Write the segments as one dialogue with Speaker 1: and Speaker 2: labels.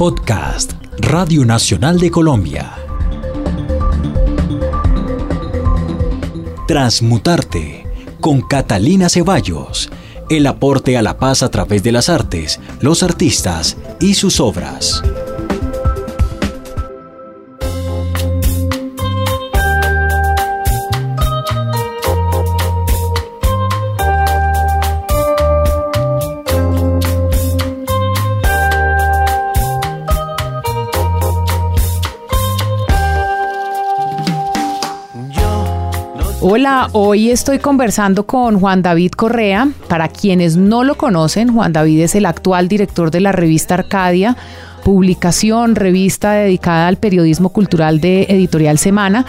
Speaker 1: Podcast Radio Nacional de Colombia. Transmutarte con Catalina Ceballos. El aporte a la paz a través de las artes, los artistas y sus obras.
Speaker 2: Hola, hoy estoy conversando con Juan David Correa. Para quienes no lo conocen, Juan David es el actual director de la revista Arcadia, publicación, revista dedicada al periodismo cultural de Editorial Semana.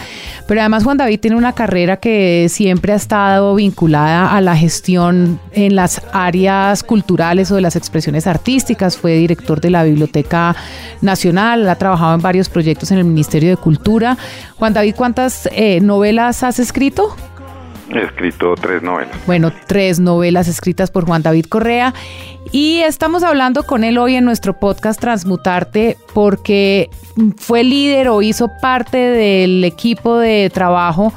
Speaker 2: Pero además Juan David tiene una carrera que siempre ha estado vinculada a la gestión en las áreas culturales o de las expresiones artísticas. Fue director de la Biblioteca Nacional, ha trabajado en varios proyectos en el Ministerio de Cultura. Juan David, ¿cuántas eh, novelas has escrito?
Speaker 3: Escrito tres novelas.
Speaker 2: Bueno, tres novelas escritas por Juan David Correa. Y estamos hablando con él hoy en nuestro podcast Transmutarte porque fue líder o hizo parte del equipo de trabajo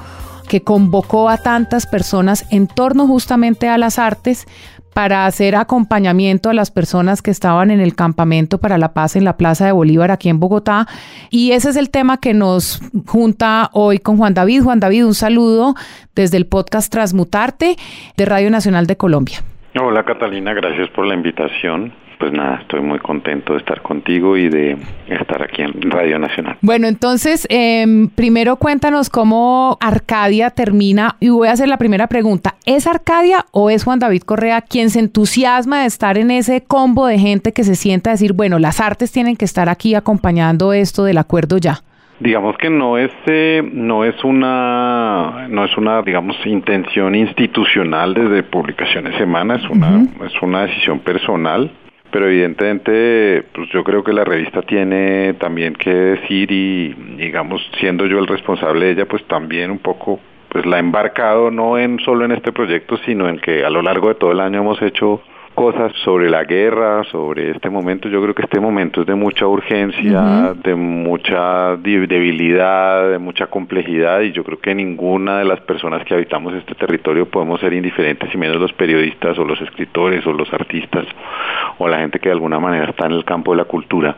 Speaker 2: que convocó a tantas personas en torno justamente a las artes para hacer acompañamiento a las personas que estaban en el campamento para la paz en la Plaza de Bolívar aquí en Bogotá. Y ese es el tema que nos junta hoy con Juan David. Juan David, un saludo desde el podcast Transmutarte de Radio Nacional de Colombia.
Speaker 3: Hola Catalina, gracias por la invitación pues nada, estoy muy contento de estar contigo y de estar aquí en Radio Nacional.
Speaker 2: Bueno, entonces, em, primero cuéntanos cómo Arcadia termina y voy a hacer la primera pregunta. ¿Es Arcadia o es Juan David Correa quien se entusiasma de estar en ese combo de gente que se sienta a decir, bueno, las artes tienen que estar aquí acompañando esto del acuerdo ya?
Speaker 3: Digamos que no es eh, no es una no es una digamos intención institucional desde publicaciones semana es una es una decisión personal pero evidentemente pues yo creo que la revista tiene también que decir y digamos siendo yo el responsable de ella pues también un poco pues la he embarcado no en solo en este proyecto sino en que a lo largo de todo el año hemos hecho cosas sobre la guerra, sobre este momento. Yo creo que este momento es de mucha urgencia, de mucha debilidad, de mucha complejidad y yo creo que ninguna de las personas que habitamos este territorio podemos ser indiferentes, y menos los periodistas o los escritores o los artistas o la gente que de alguna manera está en el campo de la cultura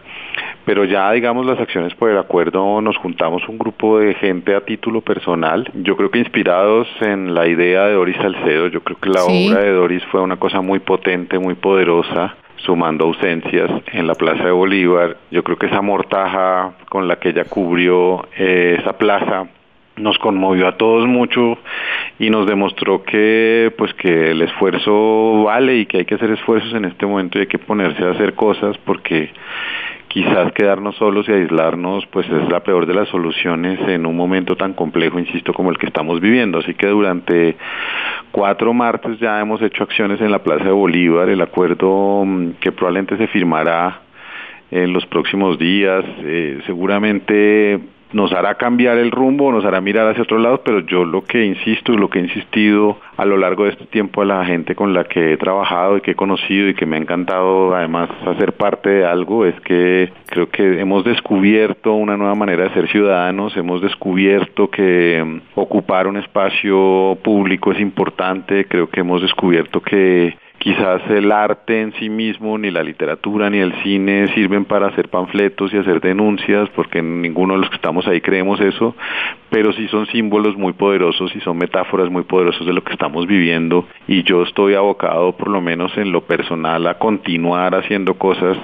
Speaker 3: pero ya digamos las acciones por el acuerdo nos juntamos un grupo de gente a título personal, yo creo que inspirados en la idea de Doris Salcedo, yo creo que la obra de Doris fue una cosa muy potente, muy poderosa, sumando ausencias en la Plaza de Bolívar, yo creo que esa mortaja con la que ella cubrió eh, esa plaza nos conmovió a todos mucho y nos demostró que pues que el esfuerzo vale y que hay que hacer esfuerzos en este momento y hay que ponerse a hacer cosas porque quizás quedarnos solos y aislarnos pues es la peor de las soluciones en un momento tan complejo, insisto, como el que estamos viviendo. Así que durante cuatro martes ya hemos hecho acciones en la Plaza de Bolívar, el acuerdo mm, que probablemente se firmará en los próximos días, eh, seguramente nos hará cambiar el rumbo, nos hará mirar hacia otro lado, pero yo lo que insisto y lo que he insistido a lo largo de este tiempo a la gente con la que he trabajado y que he conocido y que me ha encantado además hacer parte de algo es que creo que hemos descubierto una nueva manera de ser ciudadanos, hemos descubierto que mm, ocupar un espacio público es importante, creo que hemos descubierto que quizás el arte en sí mismo, ni la literatura, ni el cine sirven para hacer panfletos y hacer denuncias, porque ninguno de los que estamos ahí creemos eso, pero sí son símbolos muy poderosos y son metáforas muy poderosas de lo que estamos viviendo. Y yo estoy abocado, por lo menos en lo personal, a continuar haciendo cosas,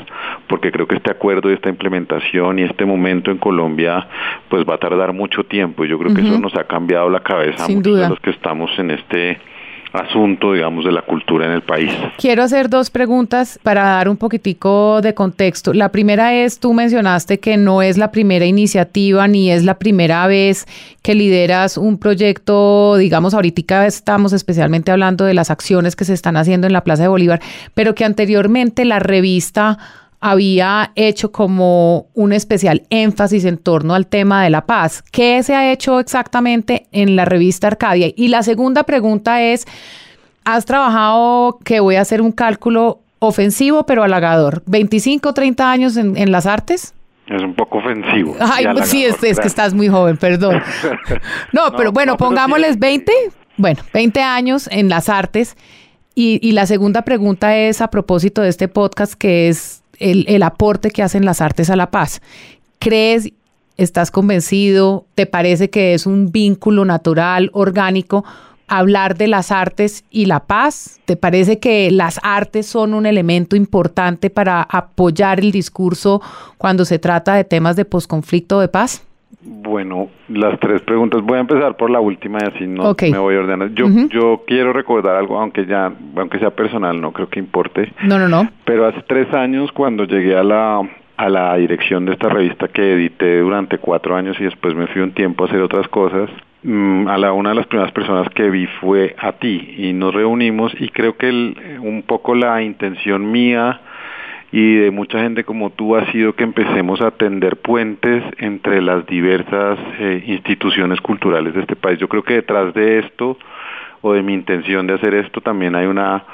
Speaker 3: porque creo que este acuerdo y esta implementación y este momento en Colombia, pues va a tardar mucho tiempo. Y yo creo que eso nos ha cambiado la cabeza a muchos de los que estamos en este asunto, digamos, de la cultura en el país.
Speaker 2: Quiero hacer dos preguntas para dar un poquitico de contexto. La primera es, tú mencionaste que no es la primera iniciativa ni es la primera vez que lideras un proyecto, digamos, ahorita estamos especialmente hablando de las acciones que se están haciendo en la Plaza de Bolívar, pero que anteriormente la revista había hecho como un especial énfasis en torno al tema de la paz. ¿Qué se ha hecho exactamente en la revista Arcadia? Y la segunda pregunta es, has trabajado, que voy a hacer un cálculo, ofensivo pero halagador. ¿25, 30 años en, en las artes?
Speaker 3: Es un poco ofensivo.
Speaker 2: Ay, sí, es, es, que estás muy joven, perdón. No, pero bueno, pongámosles 20, bueno, 20 años en las artes. Y, y, la segunda pregunta es a propósito de este podcast, que es el, el aporte que hacen las artes a la paz. ¿Crees, estás convencido, te parece que es un vínculo natural, orgánico? hablar de las artes y la paz? ¿Te parece que las artes son un elemento importante para apoyar el discurso cuando se trata de temas de posconflicto de paz?
Speaker 3: Bueno, las tres preguntas. Voy a empezar por la última y así no me voy a ordenar. Yo, yo quiero recordar algo, aunque ya, aunque sea personal, no creo que importe.
Speaker 2: No, no, no.
Speaker 3: Pero hace tres años, cuando llegué a la a la dirección de esta revista que edité durante cuatro años y después me fui un tiempo a hacer otras cosas, Mm, a la una de las primeras personas que vi fue a ti y nos reunimos y creo que un poco la intención mía y de mucha gente como tú ha sido que empecemos a tender puentes entre las diversas eh, instituciones culturales de este país. Yo creo que detrás de esto o de mi intención de hacer esto también hay una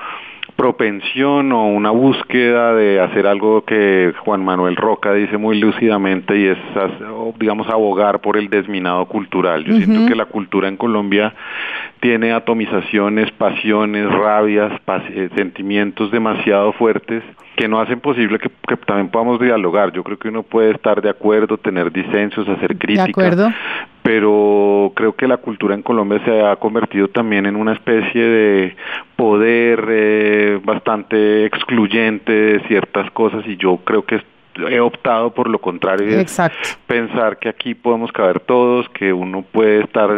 Speaker 3: propensión o una búsqueda de hacer algo que Juan Manuel Roca dice muy lúcidamente y es, digamos, abogar por el desminado cultural. Yo siento que la cultura en Colombia tiene atomizaciones, pasiones, rabias, eh, sentimientos demasiado fuertes que no hacen posible que, también podamos dialogar. Yo creo que uno puede estar de acuerdo, tener disensos, hacer críticas, pero creo que la cultura en Colombia se ha convertido también en una especie de poder eh, bastante excluyente de ciertas cosas y yo creo que he optado por lo contrario
Speaker 2: Exacto.
Speaker 3: pensar que aquí podemos caber todos que uno puede estar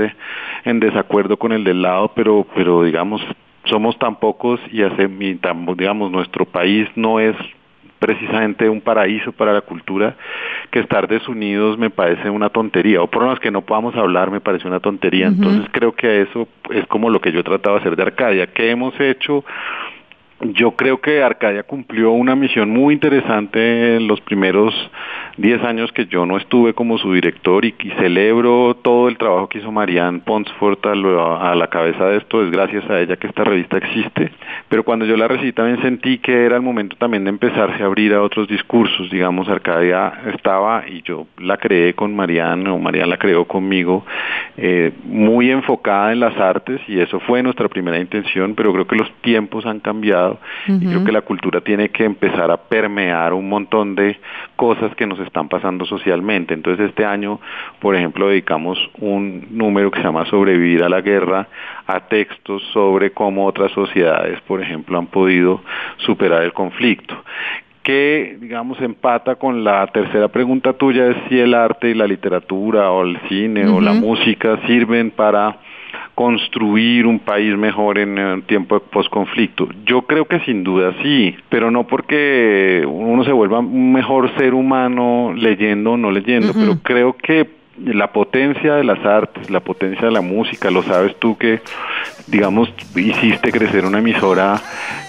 Speaker 3: en desacuerdo con el del lado pero pero digamos somos tan pocos y hace, digamos, nuestro país no es precisamente un paraíso para la cultura, que estar desunidos me parece una tontería, o por lo menos que no podamos hablar me parece una tontería. Entonces creo que eso es como lo que yo he tratado de hacer de Arcadia. ¿Qué hemos hecho? Yo creo que Arcadia cumplió una misión muy interesante en los primeros 10 años que yo no estuve como su director y, celebro todo el trabajo que hizo Marianne Ponsford a, la cabeza de esto, es gracias a ella que esta revista existe, pero cuando yo la recibí también sentí que era el momento también de empezarse a abrir a otros discursos, digamos, Arcadia estaba, y yo la creé con Marianne, o Marianne la creó conmigo, eh, muy enfocada en las artes, y eso fue nuestra primera intención, pero creo que los tiempos han cambiado, y creo que la cultura tiene que empezar a permear un montón de cosas que nos están pasando socialmente. Entonces este año, por ejemplo, dedicamos un número que se llama Sobrevivir a la guerra a textos sobre cómo otras sociedades, por ejemplo, han podido superar el conflicto. Que, digamos, empata con la tercera pregunta tuya, es si el arte y la literatura o el cine o la música sirven para construir un país mejor en el tiempo de posconflicto. Yo creo que sin duda sí, pero no porque uno se vuelva un mejor ser humano leyendo o no leyendo, pero creo que la potencia de las artes, la potencia de la música, lo sabes tú que, digamos, hiciste crecer una emisora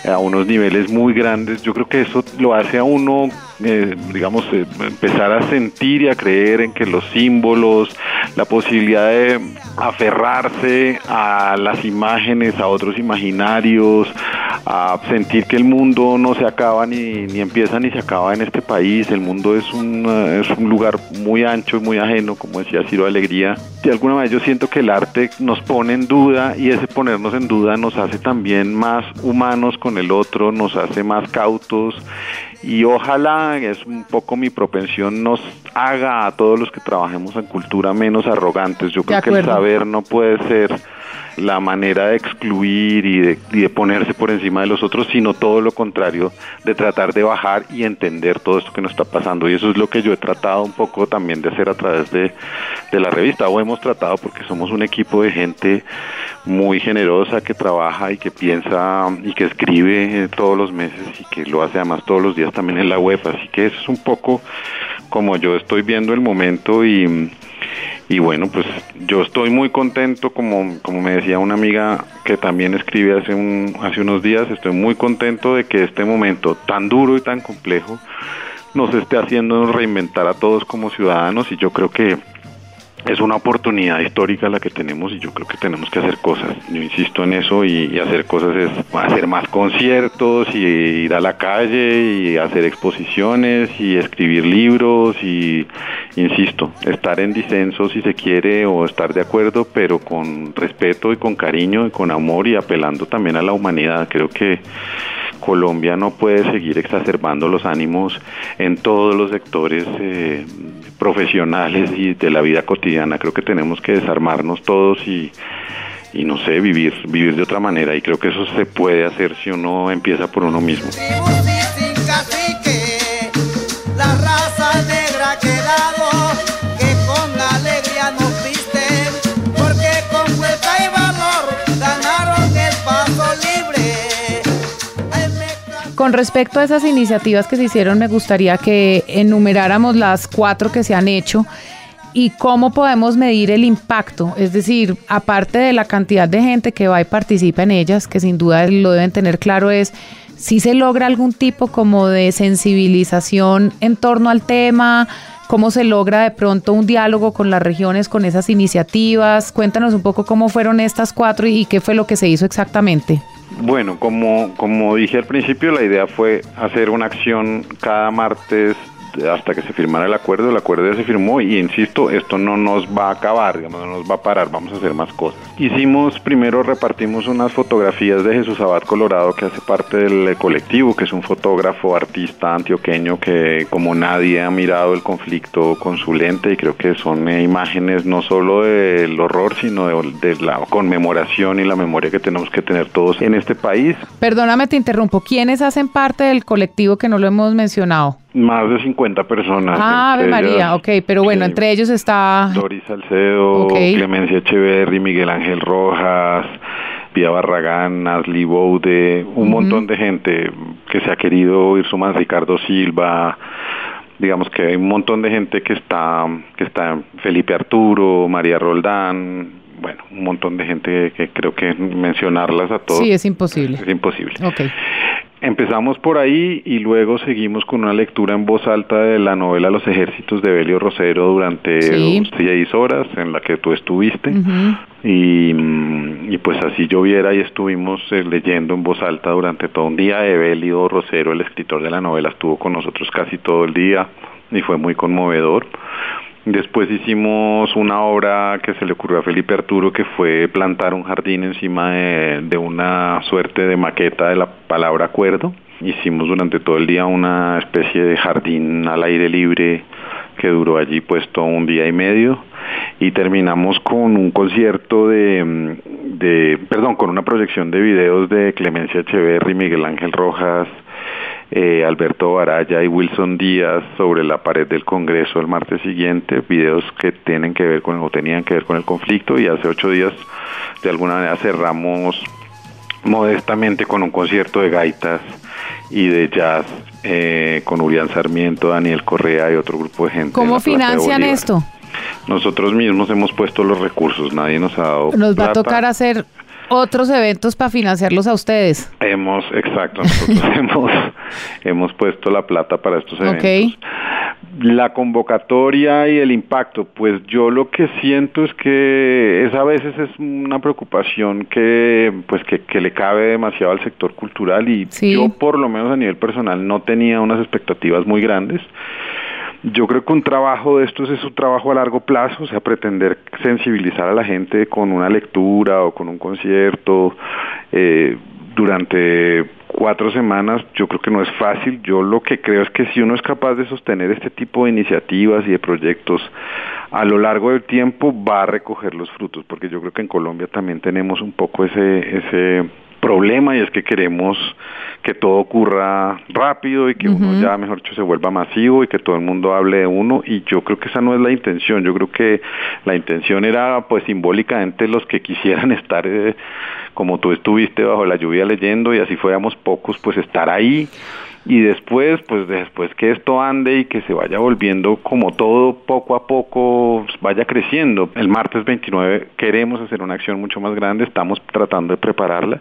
Speaker 3: a unos niveles muy grandes, yo creo que eso lo hace a uno eh, digamos, eh, empezar a sentir y a creer en que los símbolos, la posibilidad de aferrarse a las imágenes, a otros imaginarios, a sentir que el mundo no se acaba ni, ni empieza ni se acaba en este país, el mundo es un, es un lugar muy ancho y muy ajeno, como decía Ciro Alegría. De alguna manera yo siento que el arte nos pone en duda y ese ponernos en duda nos hace también más humanos con el otro, nos hace más cautos y ojalá, es un poco mi propensión, nos haga a todos los que trabajemos en cultura menos arrogantes. Yo creo que el saber no puede ser la manera de excluir y de, ponerse por encima de los otros, sino todo lo contrario, de tratar de bajar y entender todo esto que nos está pasando. Y eso es lo que yo he tratado un poco también de hacer a través de, la revista, o hemos tratado porque somos un equipo de gente muy generosa que trabaja y que piensa y que escribe todos los meses y que lo hace además todos los días también en la web. Así que eso es un poco como yo estoy viendo el momento y y bueno, pues yo estoy muy contento, como, como me decía una amiga que también escribe hace, un, hace unos días, estoy muy contento de que este momento tan duro y tan complejo nos esté haciendo reinventar a todos como ciudadanos y yo creo que es una oportunidad histórica la que tenemos y yo creo que tenemos que hacer cosas. Yo insisto en eso y, hacer cosas es hacer más conciertos y ir a la calle y hacer exposiciones y escribir libros y, insisto, estar en disenso si se quiere o estar de acuerdo, pero con respeto y con cariño y con amor y apelando también a la humanidad. Creo que Colombia no puede seguir exacerbando los ánimos en todos los sectores eh, profesionales y de la vida cotidiana. Creo que tenemos que desarmarnos todos y, y no sé, vivir, vivir de otra manera. Y creo que eso se puede hacer si uno empieza por uno mismo. Con
Speaker 2: respecto a esas iniciativas que se hicieron, me gustaría que enumeráramos las cuatro que se han hecho y cómo podemos medir el impacto. Es decir, aparte de la cantidad de gente que va y participa en ellas, que sin duda lo deben tener claro, es si se logra algún tipo como de sensibilización en torno al tema, cómo se logra de pronto un diálogo con las regiones con esas iniciativas. Cuéntanos un poco cómo fueron estas cuatro y qué fue lo que se hizo exactamente.
Speaker 3: Bueno, como, como dije al principio, la idea fue hacer una acción cada martes hasta que se firmara el acuerdo, el acuerdo ya se firmó y insisto, esto no nos va a acabar, digamos, no nos va a parar, vamos a hacer más cosas. Hicimos, primero repartimos unas fotografías de Jesús Abad Colorado que hace parte del colectivo, que es un fotógrafo, artista antioqueño que como nadie ha mirado el conflicto con su lente y creo que son eh, imágenes no solo del horror, sino de la conmemoración y la memoria que tenemos que tener todos en este país.
Speaker 2: Perdóname, te interrumpo. ¿Quiénes hacen parte del colectivo que no lo hemos mencionado?
Speaker 3: Más de 50 personas.
Speaker 2: Ah, Ave María, ok, pero bueno, entre ellos está...
Speaker 3: Doris Salcedo, Clemencia Echeverry, Miguel Ángel Rojas, Pia Barragán, Asli Boude, un montón de gente que se ha querido ir sumando, Ricardo Silva, digamos que hay un montón de gente que está, que está, Felipe Arturo, María Roldán, bueno, un montón de gente que creo que mencionarlas a todos.
Speaker 2: Sí, es imposible.
Speaker 3: Es imposible.
Speaker 2: Okay.
Speaker 3: Empezamos por ahí y luego seguimos con una lectura en voz alta de la novela Los ejércitos de Belio Rosero durante seis horas en la que tú estuviste. y, y, pues así lloviera y estuvimos eh, leyendo en voz alta durante todo un día. Evelio Rosero, el escritor de la novela, estuvo con nosotros casi todo el día y fue muy conmovedor. Después hicimos una obra que se le ocurrió a Felipe Arturo, que fue plantar un jardín encima de, una suerte de maqueta de la palabra acuerdo. Hicimos durante todo el día una especie de jardín al aire libre que duró allí puesto un día y medio y terminamos con un concierto de, de perdón, con una proyección de videos de Clemencia Echeverry, Miguel Ángel Rojas, eh, Alberto Baraya y Wilson Díaz sobre la pared del Congreso el martes siguiente, videos que tienen que ver con o tenían que ver con el conflicto y hace ocho días de alguna manera cerramos modestamente con un concierto de gaitas y de jazz eh, con Urián Sarmiento, Daniel Correa y otro grupo de gente.
Speaker 2: ¿Cómo financian esto?
Speaker 3: Nosotros mismos hemos puesto los recursos, nadie nos ha dado.
Speaker 2: Nos va a tocar hacer otros eventos para financiarlos a ustedes.
Speaker 3: Hemos, exacto, nosotros hemos, hemos puesto la plata para estos eventos. La convocatoria y el impacto, pues yo lo que siento es que es a veces es una preocupación que pues que, que le cabe demasiado al sector cultural y yo por lo menos a nivel personal no tenía unas expectativas muy grandes. Yo creo que un trabajo de estos es un trabajo a largo plazo, o sea, pretender sensibilizar a la gente con una lectura o con un concierto eh, durante cuatro semanas, yo creo que no es fácil. Yo lo que creo es que si uno es capaz de sostener este tipo de iniciativas y de proyectos a lo largo del tiempo, va a recoger los frutos, porque yo creo que en Colombia también tenemos un poco ese, ese problema y es que queremos que todo ocurra rápido y que uno ya, mejor dicho, se vuelva masivo y que todo el mundo hable de uno. Y yo creo que esa no es la intención, yo creo que la intención era pues simbólicamente los que quisieran estar eh, como tú estuviste bajo la lluvia leyendo y así fuéramos pocos pues estar ahí y después, pues después que esto ande y que se vaya volviendo como todo poco a poco vaya creciendo. El martes 29 queremos hacer una acción mucho más grande, estamos tratando de prepararla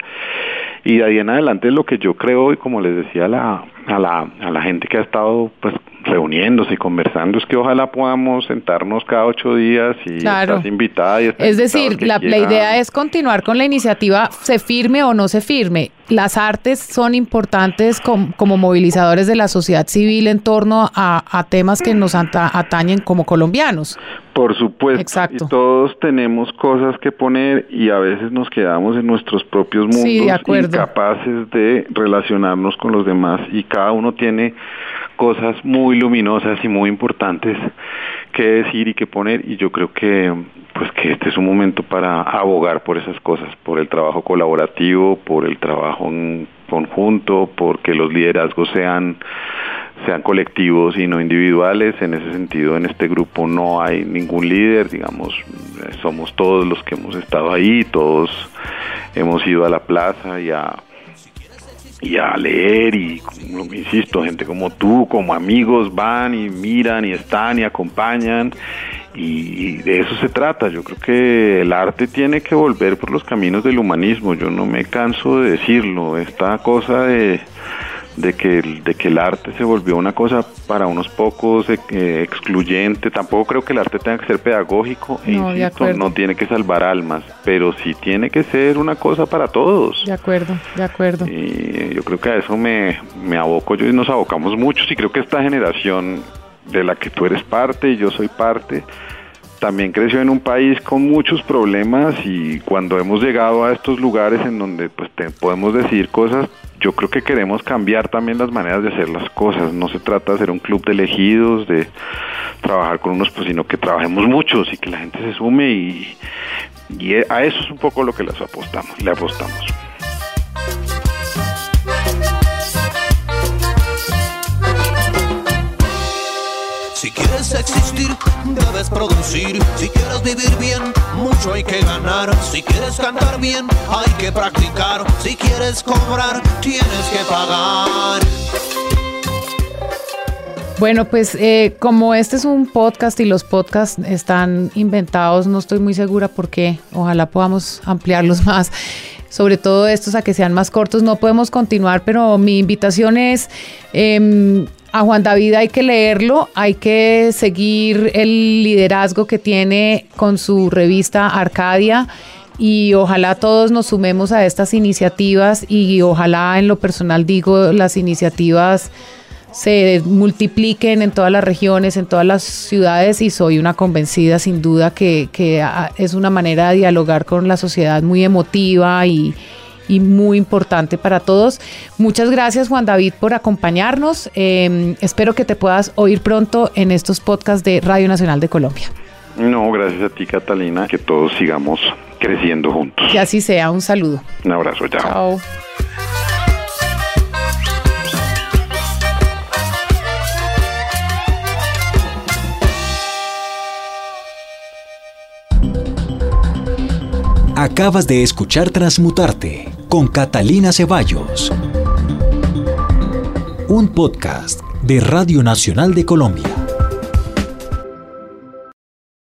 Speaker 3: y de ahí en adelante lo que yo creo y como les decía la, a la, a la gente que ha estado pues reuniéndose y conversando es que ojalá podamos sentarnos cada ocho días y estás invitada. Y
Speaker 2: es decir, la, la, idea es continuar con la iniciativa, se firme o no se firme. Las artes son importantes como movilizadores de la sociedad civil en torno a, temas que nos atañen como colombianos.
Speaker 3: Por supuesto. Exacto. Y todos tenemos cosas que poner y a veces nos quedamos en nuestros propios mundos sí, incapaces de relacionarnos con los demás y cada uno tiene cosas muy luminosas y muy importantes que decir y que poner y yo creo que pues que este es un momento para abogar por esas cosas, por el trabajo colaborativo, por el trabajo en conjunto, porque los liderazgos sean sean colectivos y no individuales. En ese sentido, en este grupo no hay ningún líder, digamos, somos todos los que hemos estado ahí, todos hemos ido a la plaza y a y a leer y, insisto, gente como tú, como amigos van y miran y están y acompañan y de eso se trata. Yo creo que el arte tiene que volver por los caminos del humanismo. Yo no me canso de decirlo. Esta cosa de de que, de que el arte se volvió una cosa para unos pocos eh, excluyente. Tampoco creo que el arte tenga que ser pedagógico e no, insisto, no tiene que salvar almas, pero sí tiene que ser una cosa para todos.
Speaker 2: De acuerdo, de acuerdo.
Speaker 3: Y yo creo que a eso me, me aboco yo y nos abocamos muchos y creo que esta generación de la que tú eres parte y yo soy parte, también creció en un país con muchos problemas y cuando hemos llegado a estos lugares en donde pues podemos decir cosas yo creo que queremos cambiar también las maneras de hacer las cosas. No se trata de ser un club de elegidos, de trabajar con unos, pues, sino que trabajemos muchos y que la gente se sume y, y a eso es un poco lo que les apostamos, le apostamos.
Speaker 4: Si quieres existir, debes producir. Si quieres vivir bien, mucho hay que ganar. Si quieres cantar bien, hay que practicar. Si quieres cobrar, tienes que pagar.
Speaker 2: Bueno, pues eh, como este es un podcast y los podcasts están inventados, no estoy muy segura por qué. Ojalá podamos ampliarlos más sobre todo estos a que sean más cortos. No podemos continuar, pero mi invitación es eh, a Juan David hay que leerlo, hay que seguir el liderazgo que tiene con su revista Arcadia y ojalá todos nos sumemos a estas iniciativas y ojalá en lo personal digo las iniciativas se multipliquen en todas las regiones, en todas las ciudades y soy una convencida sin duda que, que es una manera de dialogar con la sociedad muy emotiva y, y muy importante para todos. Muchas gracias Juan David por acompañarnos. Em, espero que te puedas oír pronto en estos podcasts de Radio Nacional de Colombia.
Speaker 3: No, gracias a ti Catalina, que todos sigamos creciendo juntos.
Speaker 2: Que así sea, un saludo.
Speaker 3: Un abrazo, chao. Chao.
Speaker 1: Acabas de escuchar Transmutarte con Catalina Ceballos. Un podcast de Radio Nacional de Colombia.